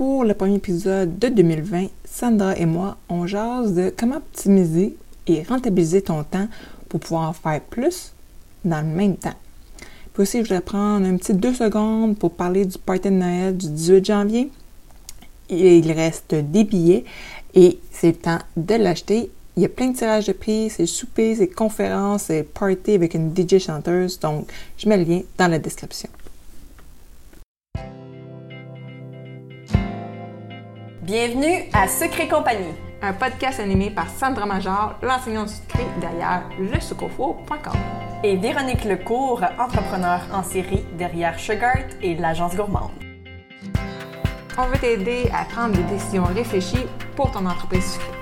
pour le premier épisode de 2020, Sandra et moi, on jase de comment optimiser et rentabiliser ton temps pour pouvoir faire plus dans le même temps. Puis aussi, je voudrais prendre un petit deux secondes pour parler du party de Noël du 18 janvier. Il reste des billets et c'est le temps de l'acheter. Il y a plein de tirages de prix, c'est souper, c'est conférences, c'est party avec une DJ chanteuse. Donc, je mets le lien dans la description. Bienvenue à Secret Compagnie. Un podcast animé par Sandra Major, l'enseignante du secret derrière lesucofo.com. Et Véronique Lecourt, entrepreneur en série derrière Sugart et l'agence gourmande. On veut t'aider à prendre des décisions réfléchies pour ton entreprise sucrée.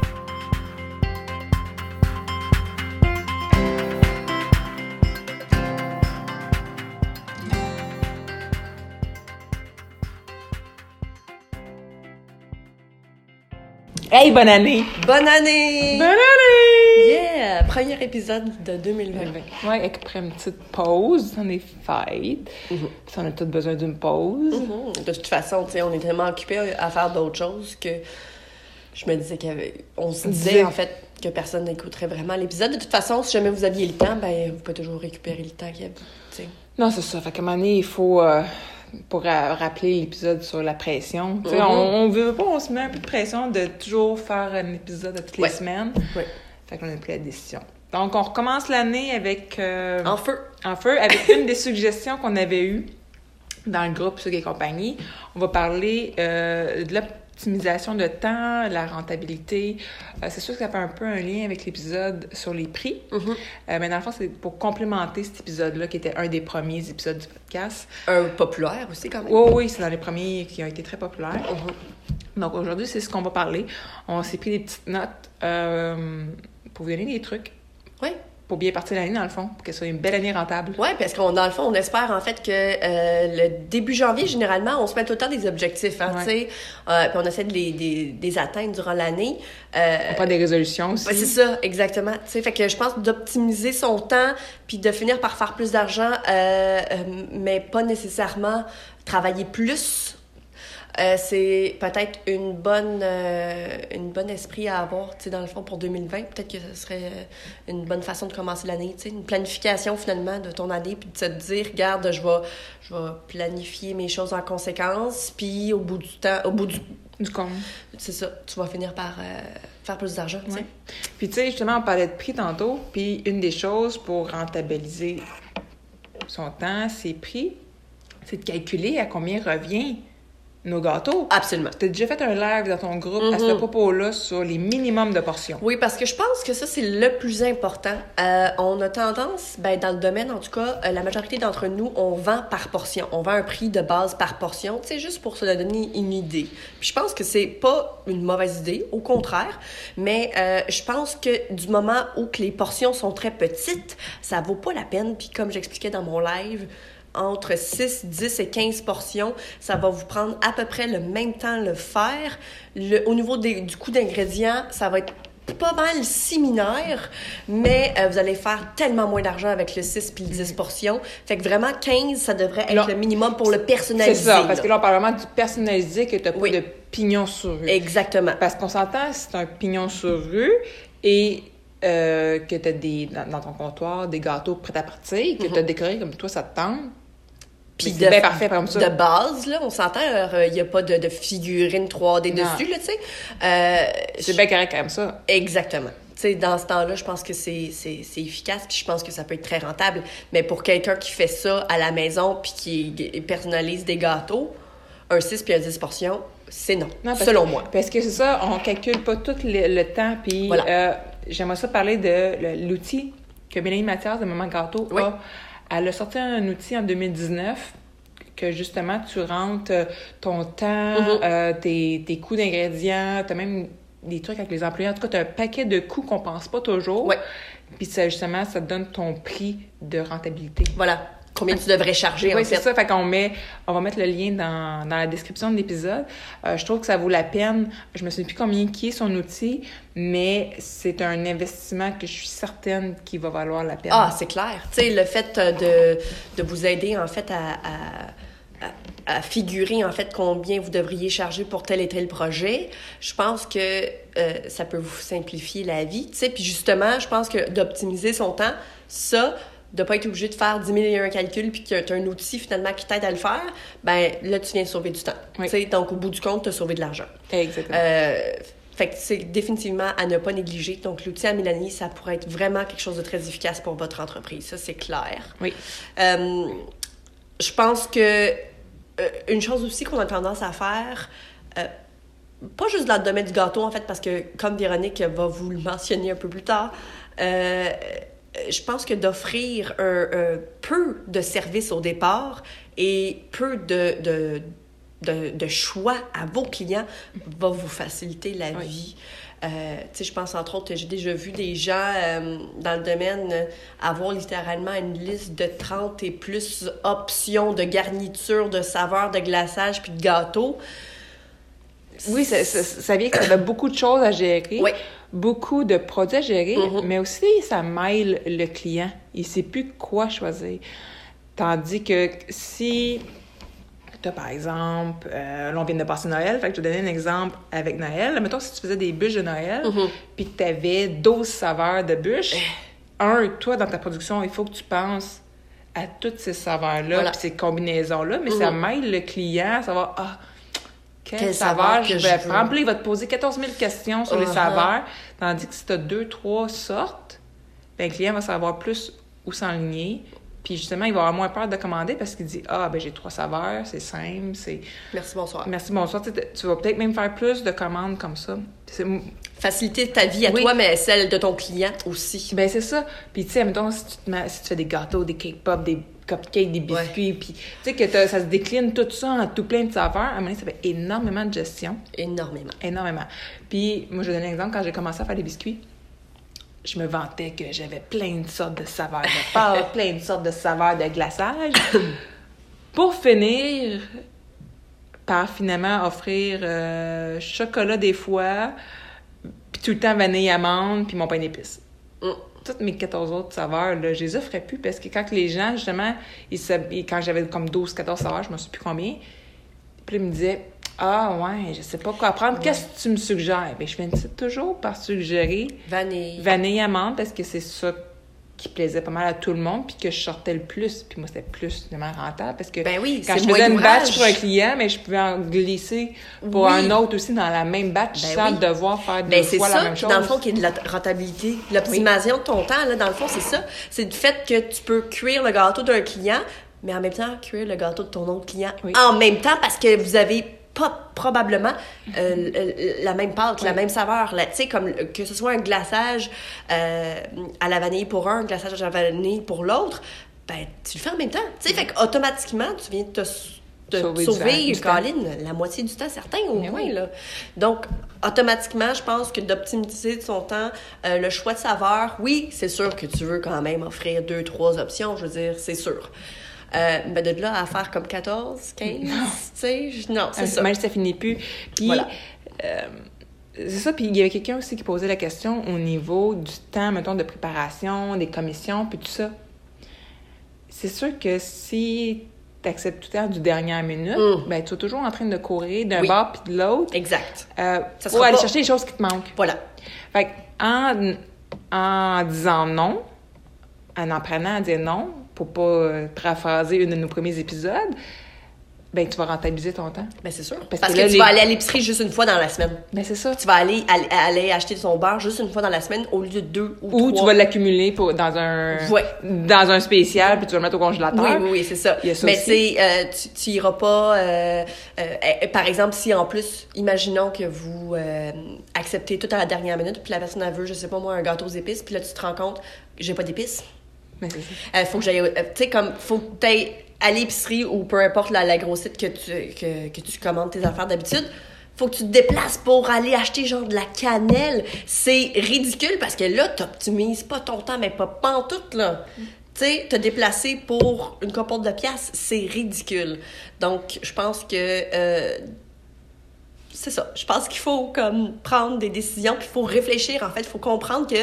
Hey, bonne année! Bonne année! Bonne année! Yeah! Premier épisode de 2020. Ouais, après une petite pause, on est fêtes. Puis on a tous besoin d'une pause. Mhm. De toute façon, on est tellement occupés à faire d'autres choses que je me disais qu'on se disait disait- en fait que personne n'écouterait vraiment l'épisode. De toute façon, si jamais vous aviez le temps, ben vous pouvez toujours récupérer le temps qu'il y a. tu sais. Non, c'est ça. Fait qu'à un moment donné, il faut, euh, pour ra- rappeler l'épisode sur la pression, Mhm. on, on veut pas, on se met un peu de pression de toujours faire un épisode à toutes Ouais. les semaines. Ouais. Fait qu'on a pris la décision. Donc, on recommence l'année avec... euh, En feu! en feu avec une des suggestions qu'on avait eues dans le groupe Sucre et compagnie. On va parler euh, de l'optimisation de temps, la rentabilité. Euh, c'est sûr que ça fait un peu un lien avec l'épisode sur les prix. Mhm. Euh, mais dans le fond, c'est pour complémenter cet épisode-là qui était un des premiers épisodes du podcast. Un populaire aussi, quand même. Oui, oui, c'est dans les premiers qui ont été très populaires. Mhm. Donc aujourd'hui, c'est ce qu'on va parler. On s'est pris des petites notes euh, pour vous donner des trucs Oui. Pour bien partir l'année, dans le fond, pour que ce soit une belle année rentable. Oui, parce qu'on dans le fond, on espère en fait que euh, le début janvier, généralement, on se met tout le temps des objectifs, hein, Ouais. tu sais, euh, puis on essaie de les, des- des atteindre durant l'année. Euh, On prend des résolutions aussi. Ouais, c'est ça, exactement. Tu sais, fait que je pense d'optimiser son temps puis de finir par faire plus d'argent, euh, mais pas nécessairement travailler plus. Euh, c'est peut-être une bonne euh, une bonne esprit à avoir, tu sais, dans le fond, pour 2020. Peut-être que ce serait euh, une bonne façon de commencer l'année, tu sais, une planification, finalement, de ton année, puis de se dire, regarde, je vais, je vais planifier mes choses en conséquence, puis au bout du temps, au bout du... Du con. C'est ça, tu vas finir par euh, faire plus d'argent, tu sais. Ouais. Puis, tu sais, justement, on parlait de prix tantôt. Puis, une des choses pour rentabiliser son temps, ses prix, c'est de calculer à combien revient nos gâteaux. Absolument. Tu as déjà fait un live dans ton groupe à ce Mhm. propos-là sur les minimums de portions. Oui, parce que je pense que ça, c'est le plus important. Euh, on a tendance, ben, dans le domaine, en tout cas, euh, la majorité d'entre nous, on vend par portion. On vend un prix de base par portion, sais, juste pour se donner une idée. Puis je pense que c'est pas une mauvaise idée, au contraire, mais euh, je pense que du moment où que les portions sont très petites, ça vaut pas la peine. Puis comme j'expliquais dans mon live, entre 6, 10 et 15 portions. Ça va vous prendre à peu près le même temps le faire. Le, au niveau des- du coût d'ingrédients, ça va être pas mal similaire, mais euh, vous allez faire tellement moins d'argent avec le 6 puis le 10 portions. Fait que vraiment, 15, ça devrait être Là, le minimum pour le C'est personnaliser. ça, parce là. que là, on parle vraiment du personnalisé que tu Oui. pas de pignon sur rue. Exactement. Parce qu'on s'entend, c'est un pignon sur rue et euh, que tu as des, dans, dans ton comptoir des gâteaux prêts à partir, que tu as décoré comme toi, ça te tente. Puis c'est bien parfait comme ça. De base, là, on s'entend, il n'y a pas de, de figurine 3D Non. dessus, là, tu sais. Euh, C'est bien correct comme ça. Exactement. Tu sais, dans ce temps-là, je pense que c'est efficace, puis je pense que ça peut être très rentable. Mais pour quelqu'un qui fait ça à la maison, puis qui personnalise des gâteaux, un 6 puis un 10 portions, c'est non, selon que- moi. Parce que c'est ça, on calcule pas tout le, le temps. Puis Voilà. euh, j'aimerais ça parler de l'outil que Mélanie Mathias de Maman Gâteau Oui. a. Elle a sorti un outil en 2019 que justement tu rentres euh, ton temps, Mhm. euh, tes, tes coûts d'ingrédients, tu as même des trucs avec les employés. En tout cas, tu as un paquet de coûts qu'on pense pas toujours. Ouais. Puis ça, justement, ça te donne ton prix de rentabilité. Voilà. Combien tu devrais charger, Oui, en c'est ça. Fait qu'on met, on va mettre le lien dans, dans la description de l'épisode. Euh, je trouve que ça vaut la peine. Je me souviens plus combien qui est son outil, mais c'est un investissement que je suis certaine qu'il va valoir la peine. Ah, c'est clair. Tu sais, le fait euh, de, de vous aider, en fait, à, à, à- à figurer en fait combien vous devriez charger pour tel et tel projet, je pense que euh, ça peut vous simplifier la vie, tu sais. Puis justement, je pense que d'optimiser son temps, ça, de pas être obligé de faire 10 000 et un calculs puis que tu as un outil finalement qui t'aide à le faire, ben là, tu viens de sauver du temps. Oui. Donc, au bout du compte, tu as sauvé de l'argent. Exactement. Euh, fait que c'est définitivement à ne pas négliger. Donc, l'outil à Mélanie, ça pourrait être vraiment quelque chose de très efficace pour votre entreprise. Ça, c'est clair. oui. Euh, je pense que euh, une chose aussi qu'on a tendance à faire, pas juste dans le domaine du gâteau, en fait, parce que, comme Véronique va vous le mentionner un peu plus tard, euh, je pense que d'offrir peu de service au départ et peu de, de, de, de choix à vos clients va vous faciliter la Oui. vie. Euh, je pense entre autres, j'ai déjà vu des gens euh, dans le domaine euh, avoir littéralement une liste de 30 et plus options de garniture, de saveurs, de glaçage puis de gâteaux. Oui, ça, ça, ça vient que ça avait beaucoup de choses à gérer, Oui. Beaucoup de produits à gérer, Mhm. mais aussi ça mêle le client. Il sait plus quoi choisir. Tandis que si tu as, par exemple, euh, là, on vient de passer Noël, fait que je vais te donner un exemple avec Noël. Mettons, si tu faisais des bûches de Noël, Mhm. puis que tu avais 12 saveurs de bûches, un, toi, dans ta production, il faut que tu penses à toutes ces saveurs-là, Voilà. puis ces combinaisons-là, mais ça Mhm. mêle le client à savoir, ah, quelle, Quelle saveur saveur je vais je prendre. Puis il va te poser 14 000 questions sur les Uh-huh. saveurs, tandis que si tu as deux, trois sortes, ben, le client va savoir plus où s'enligner. Puis justement, il va avoir moins peur de commander parce qu'il dit Ah, ben j'ai trois saveurs, c'est simple, c'est. Merci, bonsoir. Merci, bonsoir. Tu, vas peut-être même faire plus de commandes comme ça. Faciliter ta vie à Oui. toi, mais celle de ton client aussi. Ben, c'est ça. Puis, tu sais, mettons, si tu, te mets- si tu fais des gâteaux, des cake pops, des cupcakes, des biscuits, puis, tu sais, que ça se décline tout ça en tout plein de saveurs, à un moment donné, ça fait énormément de gestion. Énormément. Énormément. Puis, moi, je vais donner un exemple. Quand j'ai commencé à faire des biscuits, je me vantais que j'avais plein de sortes de saveurs de pâte, plein de sortes de saveurs de glaçage. Pour finir par finalement offrir euh, chocolat des fois, puis tout le temps vanille amande, puis mon pain d'épices. Mm. Toutes mes 14 autres saveurs, là, je les offrais plus parce que quand les gens, justement, ils se- quand j'avais comme 12, 14 saveurs, je me souviens plus combien, puis ils me disaient Ah, ouais, je sais pas quoi prendre. Qu'est-ce que tu me suggères? Ben, je finissais toujours par suggérer Vanille. vanille amande parce que c'est ça qui plaisait pas mal à tout le monde puis que je sortais le plus. Puis moi, c'était plus vraiment rentable parce que Ben oui, quand je faisais une batch pour un client, mais je pouvais en glisser pour Oui. un autre aussi dans la même batch Ben sans oui. devoir faire deux Ben, c'est fois ça, la même puis chose. dans le fond, qui est de la rentabilité. L'optimisation de ton temps, là, dans le fond, c'est ça. C'est le fait que tu peux cuire le gâteau d'un client, mais en même temps, cuire le gâteau de ton autre client en même temps parce que vous avez pas probablement euh, la même pâte, la même saveur. Tu sais, comme que ce soit un glaçage euh, à la vanille pour un, un glaçage à la vanille pour l'autre, ben, tu le fais en même temps. Tu sais, fait qu'automatiquement, tu viens de te, de Sauver sauver. Colin, la moitié du temps, certain, au Mais moins. oui. Là. Donc, automatiquement, je pense que d'optimiser son temps, euh, le choix de saveur, oui, c'est sûr que tu veux quand même offrir deux, trois options, je veux dire, c'est sûr. Euh, mais de là à faire comme 14, 15, tu sais, je- non, c'est ça. Même si ça finit plus. Puis, Voilà. euh, c'est ça. Puis il y avait quelqu'un aussi qui posait la question au niveau du temps, mettons, de préparation, des commissions, puis tout ça. C'est sûr que si tu acceptes tout le temps du dernière minute, Mm. ben tu es toujours en train de courir d'un Oui. bord puis de l'autre Exact. euh, Ça pour aller pas- chercher les choses qui te manquent. Voilà. Fait en, en disant non, en apprenant à dire non, pour pas euh, paraphraser une de nos premiers épisodes, ben tu vas rentabiliser ton temps. Ben, c'est sûr. Parce Parce, que que, là, tu les- vas aller à l'épicerie juste une fois dans la semaine. Ben c'est ça. Tu vas aller, aller, aller acheter ton beurre juste une fois dans la semaine au lieu de deux ou, Ou trois. tu vas l'accumuler pour dans un Ouais. dans un spécial puis tu vas le mettre au congélateur. Oui, oui, oui, c'est ça. Mais euh, tu- tu iras pas. euh, euh, euh, par exemple, si en plus, imaginons que vous euh, acceptez tout à la dernière minute, puis la personne elle veut, je sais pas moi, un gâteau aux épices, puis là tu te rends compte, j'ai pas d'épices. Ça. Euh, faut que j'aille. euh, tu sais, comme, faut que à l'épicerie ou peu importe la, la grosse site que tu, que, que tu commandes tes affaires d'habitude. Faut que tu te déplaces pour aller acheter genre de la cannelle. C'est ridicule parce que là, t'optimises pas ton temps, mais pas pantoute, là. Tu sais, te déplacer pour une compote de pièces, c'est ridicule. Donc, je pense que euh, c'est ça. Je pense qu'il faut comme prendre des décisions, puis il faut réfléchir. En fait, il faut comprendre que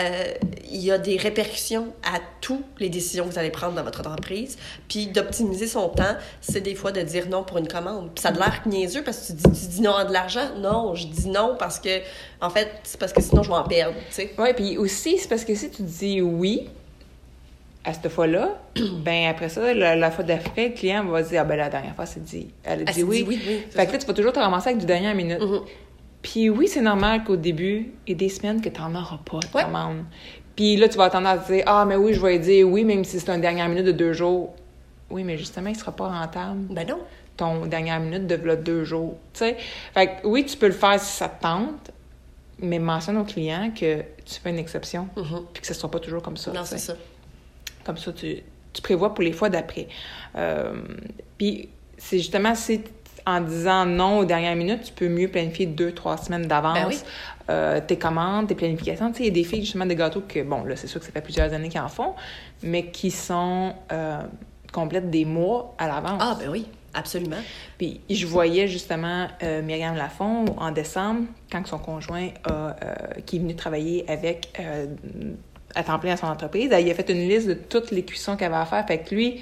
euh, y a des répercussions à toutes les décisions que vous allez prendre dans votre entreprise. Puis d'optimiser son temps, c'est des fois de dire non pour une commande. Puis ça a l'air niaiseux parce que tu dis, non à de l'argent. Non, je dis non parce que, en fait, c'est parce que sinon je vais en perdre. Oui, puis aussi, c'est parce que si tu dis oui, à cette fois-là, ben après ça, la, fois d'après, le client va dire Ah ben la dernière fois, c'est dit. Elle a dit oui. dit oui, fait que là, tu vas toujours te ramasser avec du dernière minute. Mhm. Puis oui, c'est normal qu'au début, il y ait des semaines que tu n'en auras pas de Ouais. commande. Puis là, tu vas attendre à te dire Ah, mais oui, je vais dire oui, même si c'est une dernière minute de deux jours. Oui, mais justement, il ne sera pas rentable. Ben non. Ton dernière minute de là, deux jours. Tu sais? Fait que oui, tu peux le faire si ça te tente, mais mentionne au client que tu fais une exception, Mhm. puis que ce ne sera pas toujours comme ça. Non, c'est ça. Comme ça, tu, tu prévois pour les fois d'après. Euh, puis c'est justement si en disant non aux dernières minutes, tu peux mieux planifier deux, trois semaines d'avance Ben oui. euh, tes commandes, tes planifications. Tu sais, il y a des filles justement de gâteaux que, bon, là, c'est sûr que ça fait plusieurs années qu'ils en font, mais qui sont euh, complètes des mois à l'avance. Ah, ben oui, absolument. Puis je voyais justement euh, Myriam Lafont en décembre, quand son conjoint a, euh, qui est venu travailler avec euh, à temps plein à son entreprise, il a fait une liste de toutes les cuissons qu'il avait à faire. Fait que lui,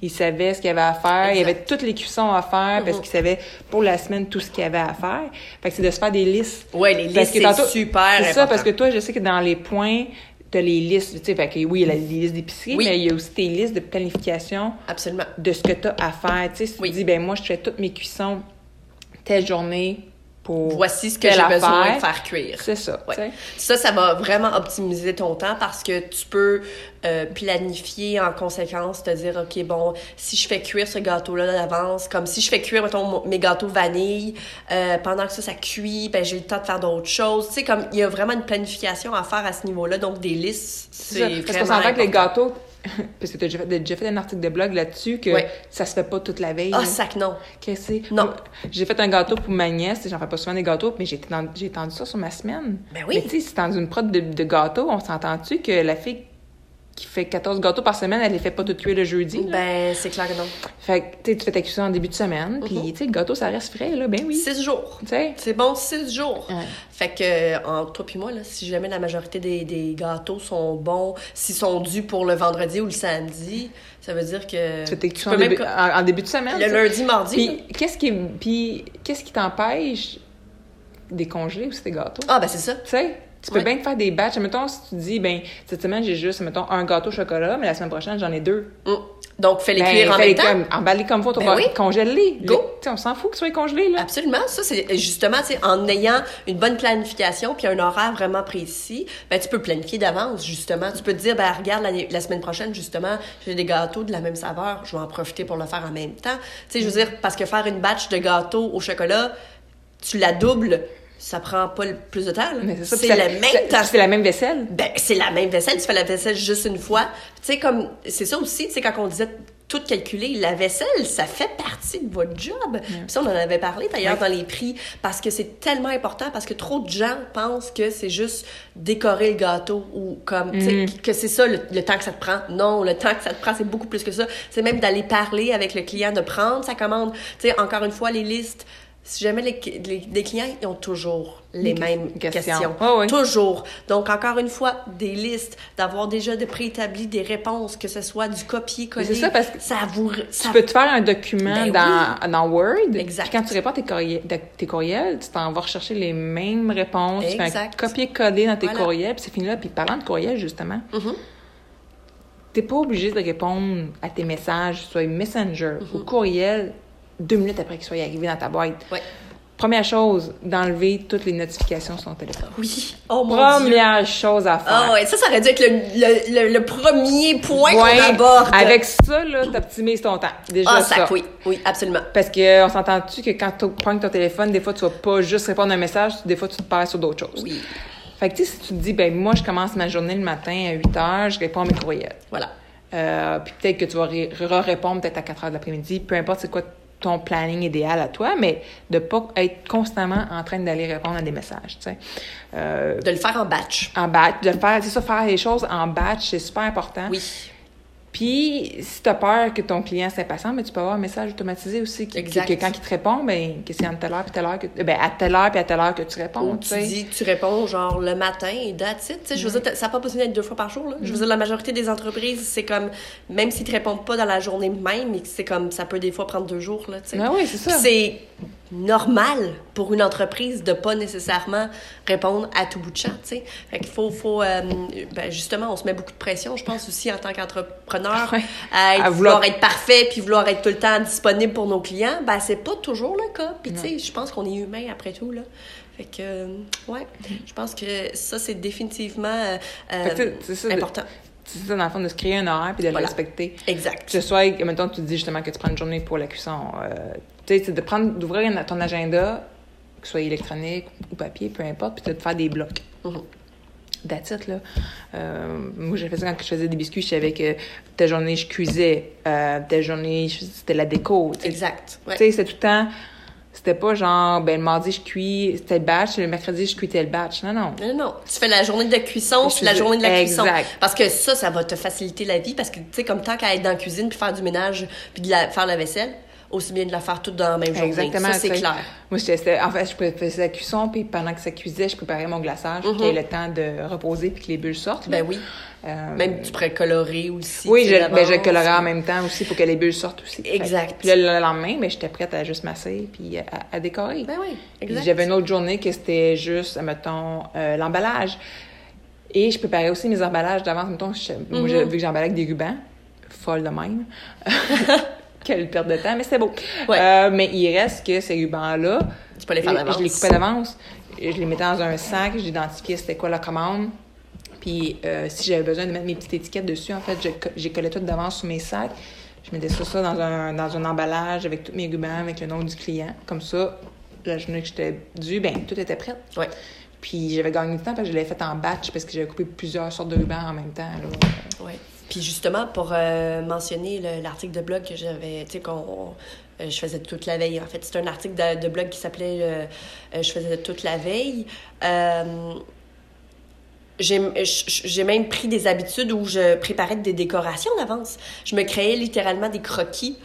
il savait ce qu'il avait à faire. Il avait toutes les cuissons à faire parce Mhm. qu'il savait pour la semaine tout ce qu'il avait à faire. Fait que c'est de se faire des listes. Ouais, les Parce listes, c'est super C'est ça, parce que toi, je sais que dans les points, tu as les listes. Tu sais, fait que oui, il y a les listes d'épicerie, Oui. mais il y a aussi tes listes de planification Absolument. de ce que tu as à faire. Tu sais, si Oui. tu dis, ben moi, je fais toutes mes cuissons telle journée pour. Voici ce que j'ai besoin de faire cuire. C'est ça. Ouais. Ça, ça va vraiment optimiser ton temps parce que tu peux euh, planifier en conséquence, te dire, OK, bon, si je fais cuire ce gâteau-là d'avance, comme si je fais cuire, mettons, mes gâteaux vanille, euh, pendant que ça, ça cuit, ben, j'ai le temps de faire d'autres choses. Tu sais, comme, il y a vraiment une planification à faire à ce niveau-là, donc des listes, C'est Parce qu'on s'entend que les gâteaux, parce que tu as déjà fait, déjà fait un article de blog là-dessus, que Ouais. ça se fait pas toute la veille. Ah, sac non. Qu'est-ce que c'est? Non. J'ai fait un gâteau pour ma nièce, j'en fais pas souvent des gâteaux, mais j'ai tendu, tendu ça sur ma semaine. Ben oui. Mais tu sais, si dans une prod de, de gâteaux, on s'entend-tu que la fille qui fait 14 gâteaux par semaine, elle les fait pas toutes cuire le jeudi? là? Ben, c'est clair que non. Fait que, tu tu fais ta cuisson en début de semaine, puis, Mhm. tu sais, le gâteau, ça reste frais, là, ben oui. Six jours. Tu sais? C'est bon, six jours. Ouais. Fait que, entre toi puis moi, là, si jamais la majorité des, des gâteaux sont bons, s'ils sont dus pour le vendredi ou le samedi, ça veut dire que. Tu fais tes en même en, en début de semaine. Le lundi, mardi. Puis, qu'est-ce qui, puis, qu'est-ce qui t'empêche décongeler aussi tes gâteaux? Ah, ben c'est ça. Tu sais, tu peux Ouais. bien te faire des batchs. Mettons, si tu dis, ben, cette semaine, j'ai juste, mettons, un gâteau au chocolat, mais la semaine prochaine, j'en ai deux. Mm. Donc, fais les Ben, cuire en même temps. comme- emballe-les comme faut, Ben oui. congèle-les. Go. Les- on s'en fout qu'ils soient congelés, là. Absolument. Ça, c'est justement, en ayant une bonne planification puis un horaire vraiment précis, ben, tu peux planifier d'avance, justement. Tu peux te dire, ben, regarde, l'année- la semaine prochaine, justement, j'ai des gâteaux de la même saveur. Je vais en profiter pour le faire en même temps. Tu sais, je veux dire, parce que faire une batch de gâteaux au chocolat, tu la doubles, ça prend pas le plus de temps, c'est ça. C'est puis ça- le même. C'est la même vaisselle? Ben, c'est la même vaisselle, tu fais la vaisselle juste une fois. Tu sais, comme, c'est ça aussi, tu sais, quand on disait tout calculer, la vaisselle, ça fait partie de votre job. Puis ça, on en avait parlé d'ailleurs Ouais. dans les prix, parce que c'est tellement important, parce que trop de gens pensent que c'est juste décorer le gâteau ou comme, Mm. que c'est ça le, le temps que ça te prend. Non, le temps que ça te prend, c'est beaucoup plus que ça. C'est même d'aller parler avec le client, de prendre sa commande. Tu sais, encore une fois, les listes, si jamais les, les, les clients, ils ont toujours les mêmes questions. ouais. Toujours. Donc, encore une fois, des listes, d'avoir déjà de préétabli des réponses, que ce soit du copier-coller. C'est ça, parce que ça vous. Ça... Tu peux te faire un document Ben dans, dans Word. Exact. Puis quand tu réponds à tes courriels, tes courriels, tu t'en vas rechercher les mêmes réponses. Exact. copier-coller dans tes Voilà. courriels, puis c'est fini là. Puis parlant de courriels, justement, Mhm. t'es pas obligé de répondre à tes messages, soit Messenger ou courriel, deux minutes après qu'ils soient arrivés dans ta boîte. Ouais. Première chose, d'enlever toutes les notifications sur ton téléphone. Oui. Oh mon Dieu. Première chose à faire. Ah ouais, ça, ça aurait dû être le, le, le, le premier point Ouais, qu'on aborde. Avec ça, là, t'optimises ton temps. Déjà Ah, ça. oui. Oui, absolument. Parce que on s'entend-tu que quand tu prends ton téléphone, des fois, tu vas pas juste répondre à un message, des fois, tu te perds sur d'autres choses. Oui. Fait que, tu sais, si tu te dis, ben moi, je commence ma journée le matin à 8 heures, je réponds à mes courriels. Voilà. Euh, puis peut-être que tu vas ré- re-répondre peut-être à 4 heures de l'après-midi, peu importe c'est quoi ton planning idéal à toi, mais de pas être constamment en train d'aller répondre à des messages, tu sais. Euh, De le faire en batch. en batch, de faire, c'est ça, faire les choses en batch, c'est super important. Oui. Puis, si tu as peur que ton client s'impatiente, mais tu peux avoir un message automatisé aussi qui, Exact. que, que quand il te répond, ben, que c'est à telle heure puis telle heure que ben, à telle heure puis à telle heure que tu réponds. Ou tu dis, tu réponds genre le matin et that's it. Tu sais, Je veux dire, ça n'a pas besoin d'être deux fois par jour. Là. Je veux dire, la majorité des entreprises, c'est comme, même s'ils te répondent pas dans la journée même, c'est comme, ça peut des fois prendre deux jours. Là, tu sais. Ben oui, c'est ça. C'est normal pour une entreprise de pas nécessairement répondre à tout bout de champ, tu sais. Fait qu'il faut, faut euh, ben justement, on se met beaucoup de pression, je pense aussi en tant qu'entrepreneur, Ouais. à, être- À vouloir- vouloir être parfait puis vouloir être tout le temps disponible pour nos clients. Ben c'est pas toujours le cas. Puis tu sais, je pense qu'on est humain après tout là. Fait que euh, ouais, je pense que ça c'est définitivement euh, Fait que, ça, de- important. C'est ça, dans le fond, de se créer un horaire puis de le Voilà. respecter. Exact. Que ce soit, mettons, tu dis justement que tu prends une journée pour la cuisson. Sais, c'est de prendre, d'ouvrir ton agenda, que ce soit électronique ou papier, peu importe, puis de te faire des blocs. Mhm. That's it, là. Euh, moi, j'ai fait ça quand je faisais des biscuits. Je savais que telle journée, je cuisais. Euh, telle journée, c'était la déco. Exact. Ouais. Tu sais, c'était tout le temps... C'était pas genre, ben, le mardi, je cuis tel batch, le mercredi, je cuis tel batch. Non, non. Non, non. Tu fais la journée de cuisson, puis la journée de la Exact. cuisson. Parce que ça, ça va te faciliter la vie. Parce que, tu sais, comme tant qu'à être dans la cuisine, puis faire du ménage, puis de la, faire la vaisselle, aussi bien de la faire toute dans la même journée. Exactement. Ça, c'est clair. Moi, c'était- en fait, je faisais la cuisson, puis pendant que ça cuisait, je préparais mon glaçage, pour qu'il y ait le temps de reposer, puis que les bulles sortent. là. Ben oui. Euh, Même tu pourrais colorer aussi. Oui, je, ben, je colorais en même temps aussi pour que les bulles sortent aussi. Exact. Puis le lendemain, ben, j'étais prête à juste masser puis à, à décorer. Ben oui, exact. J'avais une autre journée que c'était juste, mettons, euh, l'emballage. Et je préparais aussi mes emballages d'avance. Mettons, je- moi, Mhm. je- vu que j'emballais avec des rubans, folle de même. Quelle perte de temps, mais c'était beau. Ouais. Euh, mais il reste que ces rubans-là, Tu peux les faire je- d'avance. Je les coupais d'avance. Je les mettais dans un sac, j'identifiais c'était quoi la commande. Puis euh, si j'avais besoin de mettre mes petites étiquettes dessus, en fait, j'ai collé tout d'avance sur mes sacs. Je mettais ça, ça dans, un, dans un emballage avec tous mes rubans, avec le nom du client. Comme ça, la journée que j'étais due, ben tout était prêt. Ouais. Puis j'avais gagné du temps parce que je l'avais fait en batch parce que j'avais coupé plusieurs sortes de rubans en même temps. Là. Ouais. Puis justement, pour euh, mentionner le- l'article de blog que j'avais, tu sais, qu'on. euh, je faisais toute la veille. En fait, c'est un article de, blog qui s'appelait euh, Je faisais toute la veille. J'ai même pris des habitudes où je préparais des décorations d'avance. Je me créais littéralement des croquis.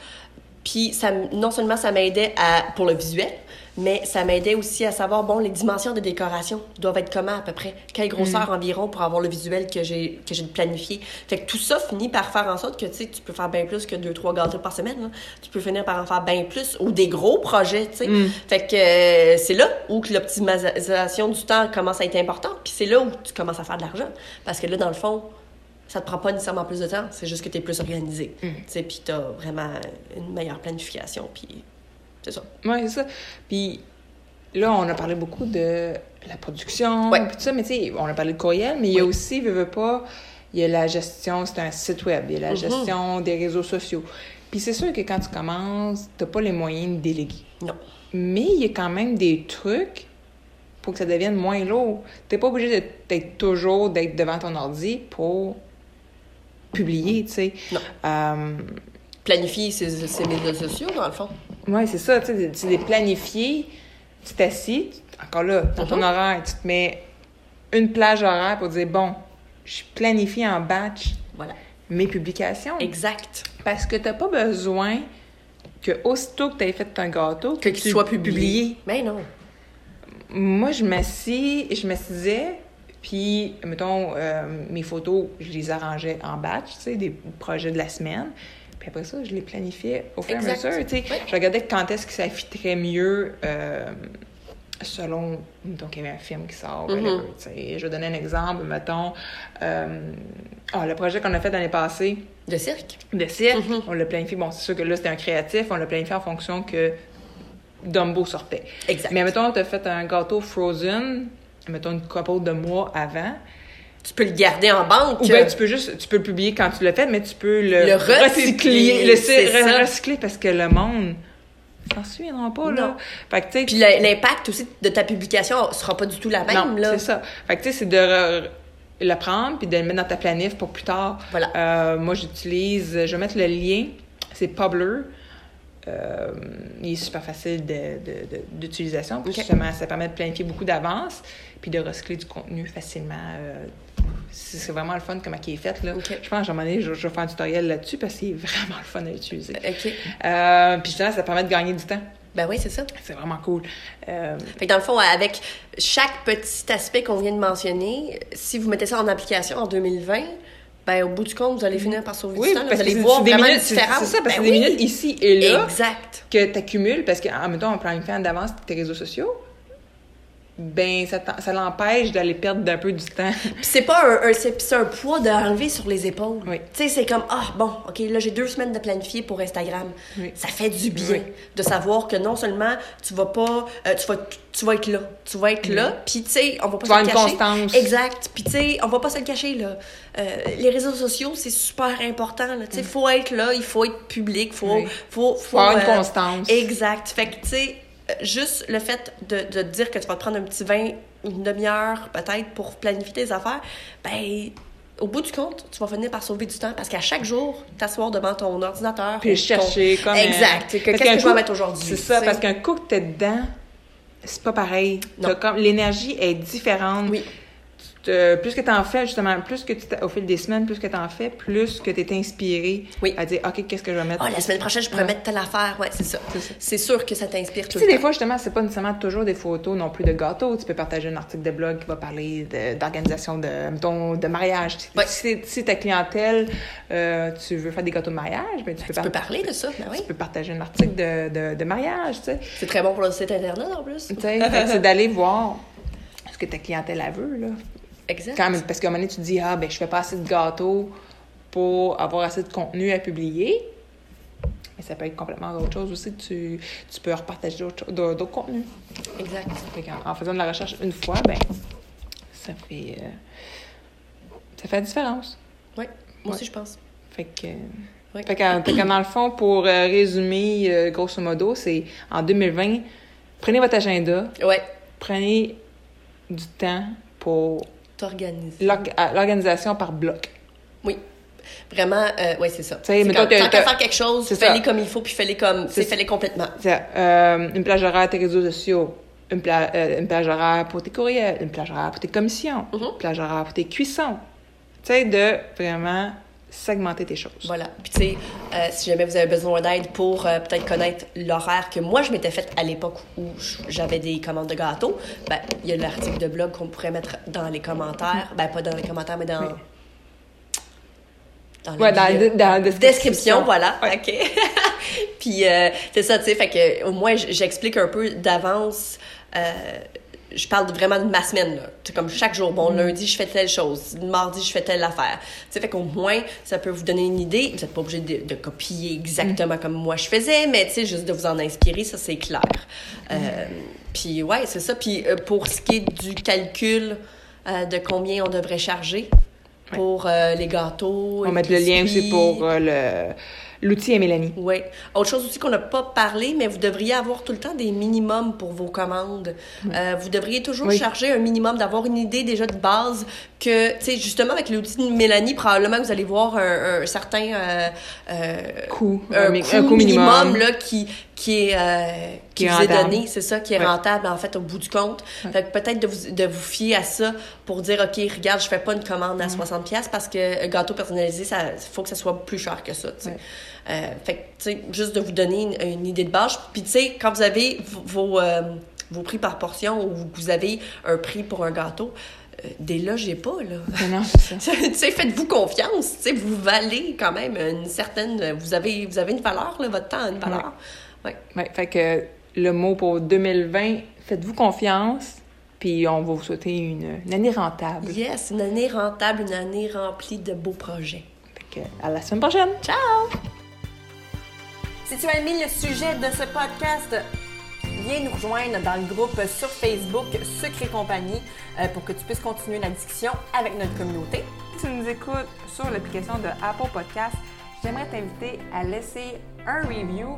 Puis ça, non seulement ça m'aidait pour le visuel, mais ça m'aidait aussi à savoir bon les dimensions de décoration doivent être comment à peu près, quelle grosseur environ pour avoir le visuel que j'ai que j'ai planifié? Fait que tout ça finit par faire en sorte que tu sais tu peux faire bien plus que deux trois gâteaux par semaine. là. Tu peux finir par en faire bien plus ou des gros projets, tu sais. Fait que euh, c'est là où que l'optimisation du temps commence à être importante, puis c'est là où tu commences à faire de l'argent parce que là dans le fond ça te prend pas nécessairement plus de temps, c'est juste que tu es plus organisé. Tu sais, puis tu as vraiment une meilleure planification, puis c'est ça. Oui, c'est ça. Puis là, on a parlé beaucoup de la production, Ouais. puis tout ça, mais tu sais, on a parlé de courriel, mais il y a aussi, veux, veux pas, il y a la gestion, c'est un site web, il y a la Mhm. gestion des réseaux sociaux. Puis c'est sûr que quand tu commences, t'as pas les moyens de déléguer. Non. Mais il y a quand même des trucs pour que ça devienne moins lourd. T'es pas obligé d'être toujours d'être devant ton ordi pour publier, tu sais. Non. Euh, Planifier ses, ses médias sociaux, dans le fond. Oui, c'est ça, tu sais, tu les planifier, tu t'assis, tu- encore là, dans ton Mhm. horaire, tu te mets une plage horaire pour dire, bon, je planifie en batch Voilà. mes publications. Exact. Parce que t'as pas besoin que aussitôt que tu aies fait un gâteau, Que tu qu'il soit publié. Mais non. Moi, je m'assis, je m'assisais, puis, mettons, euh, mes photos, je les arrangeais en batch, tu sais, des projets de la semaine. Puis après ça, je les planifiais au fur et à mesure. Oui. Je regardais quand est-ce que ça fitterait mieux euh, selon, mettons qu'il y avait un film qui sort, Mhm. sais. Je vais donner un exemple, mettons, euh, ah, le projet qu'on a fait l'année passée, De cirque? de cirque, Mhm. on l'a planifié, bon, c'est sûr que là, c'était un créatif, on l'a planifié en fonction que Dumbo sortait. Exact. Mais mettons, tu as fait un gâteau Frozen, mettons une couple de mois avant. Tu peux le garder en banque. Ou bien tu peux juste, tu peux le publier quand tu l'as fait, mais tu peux le, Le republier, le recycler parce que le monde s'en souviendra pas, là. Fait que, Puis le- l'impact aussi de ta publication sera pas du tout la même, non, là. c'est ça. Fait que, tu sais, c'est de re- le prendre puis de le mettre dans ta planif pour plus tard. Voilà. Euh, moi, j'utilise, je vais mettre le lien, c'est Publer. Euh, il est super facile d'utilisation. Justement, ça permet de planifier beaucoup d'avance puis de recycler du contenu facilement. euh, c'est vraiment le fun comment il est fait. Là. Je pense qu'à un moment donné, je, je vais faire un tutoriel là-dessus parce que c'est vraiment le fun à utiliser. OK. Euh, puis justement, ça permet de gagner du temps. Ben oui, c'est ça. C'est vraiment cool. Euh, Fait que dans le fond, avec chaque petit aspect qu'on vient de mentionner, si vous mettez ça en application en 2020, ben au bout du compte, vous allez finir par sauver oui, du temps. là. parce Vous allez voir des vraiment minutes, une c'est ça, parce que Ben des minutes ici et là Exact. que tu accumules, parce qu'en même temps, en planifiant d'avance tes réseaux sociaux, ben ça, l'empêche d'aller perdre d'un peu du temps. Puis c'est pas un, un- c'est, un poids d'enlever sur les épaules. Oui. Tu sais, c'est comme, ah, bon, OK, là, j'ai deux semaines de planifier pour Instagram. Oui. Ça fait du bien Oui. de savoir que non seulement tu vas pas, euh, tu, vas, tu vas être là. Tu vas être là, puis tu sais, on va pas Tu se le cacher. une constance. Exact. Puis tu sais, on va pas se le cacher, là. Euh, les réseaux sociaux, c'est super important, là. Tu sais, faut être là, il faut être public, faut... Oui. faut, Faut avoir une euh, constance. Exact. Fait que, tu sais, juste le fait de, de te dire que tu vas te prendre un petit 20, une demi-heure peut-être pour planifier tes affaires, ben, au bout du compte, tu vas finir par sauver du temps parce qu'à chaque jour, t'asseoir devant ton ordinateur. Puis chercher ton- comme. Exact. Qu'est-ce que je vais mettre aujourd'hui? C'est ça, parce qu'un coup que t'es dedans, c'est pas pareil. Non. Comme L'énergie est différente. Oui. Te- plus que tu en fais, justement, plus que tu au fil des semaines, plus que tu en fais, plus que tu es inspiré Oui. à dire, OK, qu'est-ce que je vais mettre? Ah, la semaine prochaine, je pourrais mettre telle affaire. Ouais, c'est ça. C'est sûr que ça t'inspire tout Tu le sais, des fois, justement, c'est pas nécessairement toujours des photos non plus de gâteaux. Tu peux partager un article de blog qui va parler d'organisation de, mettons, de mariage. Si- Ouais. Si, si ta clientèle, euh, tu veux faire des gâteaux de mariage, ben, tu, peux Tu peux par- parler de ça, ben oui. tu peux partager un article de, de, de mariage, tu sais. C'est très bon pour le site Internet, en plus. C'est d'aller voir ce que ta clientèle elle veut, là. Exact. Quand, parce qu'à un moment donné, tu te dis, ah, ben, je fais pas assez de gâteaux pour avoir assez de contenu à publier. Mais ça peut être complètement autre chose aussi. Tu, tu peux repartager d'autres contenus. Exact. En faisant de la recherche une fois, ben, ça fait, euh, ça fait la différence. Oui, moi Ouais. aussi, je pense. Fait que, fait qu'en- fait que dans le fond, pour euh, résumer, euh, grosso modo, c'est en 2020, prenez votre agenda, Ouais, prenez du temps pour t'organiser. à- l'organisation par bloc. Oui. Vraiment, euh, ouais, c'est ça. sais, C'est mettons, comme, t'as- faire quelque chose, fais-les comme il faut, puis fais-les comme, fais-les complètement. Euh, une plage horaire à tes réseaux sociaux, une, pla- euh, une plage horaire pour tes courriels, une plage horaire pour tes commissions, Mhm. une plage horaire pour tes cuissons. Tu sais, de vraiment segmenter tes choses. Voilà. Puis tu sais, euh, si jamais vous avez besoin d'aide pour euh, peut-être connaître l'horaire que moi je m'étais faite à l'époque où j'avais des commandes de gâteaux, ben il y a l'article de blog qu'on pourrait mettre dans les commentaires, ben pas dans les commentaires mais dans Oui. dans, Ouais, dans, la description. description, voilà. Ouais. OK. Puis euh, c'est ça, tu sais, fait que au moins j'explique un peu d'avance. Euh, je parle vraiment de ma semaine, là. C'est comme chaque jour. Bon, Mm. lundi, je fais telle chose. Mardi, je fais telle affaire. Tu sais, fait qu'au moins, ça peut vous donner une idée. Vous n'êtes pas obligé de, de copier exactement Mm. comme moi je faisais, mais tu sais, juste de vous en inspirer, ça, c'est clair. Euh, Mm. puis ouais, c'est ça. Puis euh, pour ce qui est du calcul euh, de combien on devrait charger pour euh, les gâteaux. On va mettre le lien aussi pour euh, le, l'outil à Mélanie. oui. Autre chose aussi qu'on n'a pas parlé, mais vous devriez avoir tout le temps des minimums pour vos commandes. Euh, vous devriez toujours Oui. charger un minimum, d'avoir une idée déjà de base que, tu sais, justement avec l'outil de Mélanie, probablement que vous allez voir un, un certain euh, euh, Coût. un, coût minimum, là, qui, qui est, euh, qui vous est donné, c'est ça, qui est Ouais. rentable en fait au bout du compte. Fait que peut-être de vous, de vous fier à ça pour dire, OK, regarde, je fais pas une commande à 60$ pièces parce que un gâteau personnalisé, ça faut que ça soit plus cher que ça, tu sais. Euh, fait que, tu sais, juste de vous donner une, une idée de base. Puis, tu sais, quand vous avez vos, euh, vos prix par portion ou vous avez un prix pour un gâteau, euh, délogez pas, là. Mais non, c'est ça. tu sais, faites-vous confiance. Tu sais, vous valez quand même une certaine... Vous avez, vous avez une valeur, là, votre temps a une valeur. Ouais. Ouais, fait que le mot pour 2020, faites-vous confiance, puis on va vous souhaiter une, une année rentable. Yes, une année rentable, une année remplie de beaux projets. Fait que à la semaine prochaine! Ciao! Si tu as aimé le sujet de ce podcast, viens nous rejoindre dans le groupe sur Facebook Secret Compagnie euh, pour que tu puisses continuer la discussion avec notre communauté. Si tu nous écoutes sur l'application de Apple Podcast, j'aimerais t'inviter à laisser un review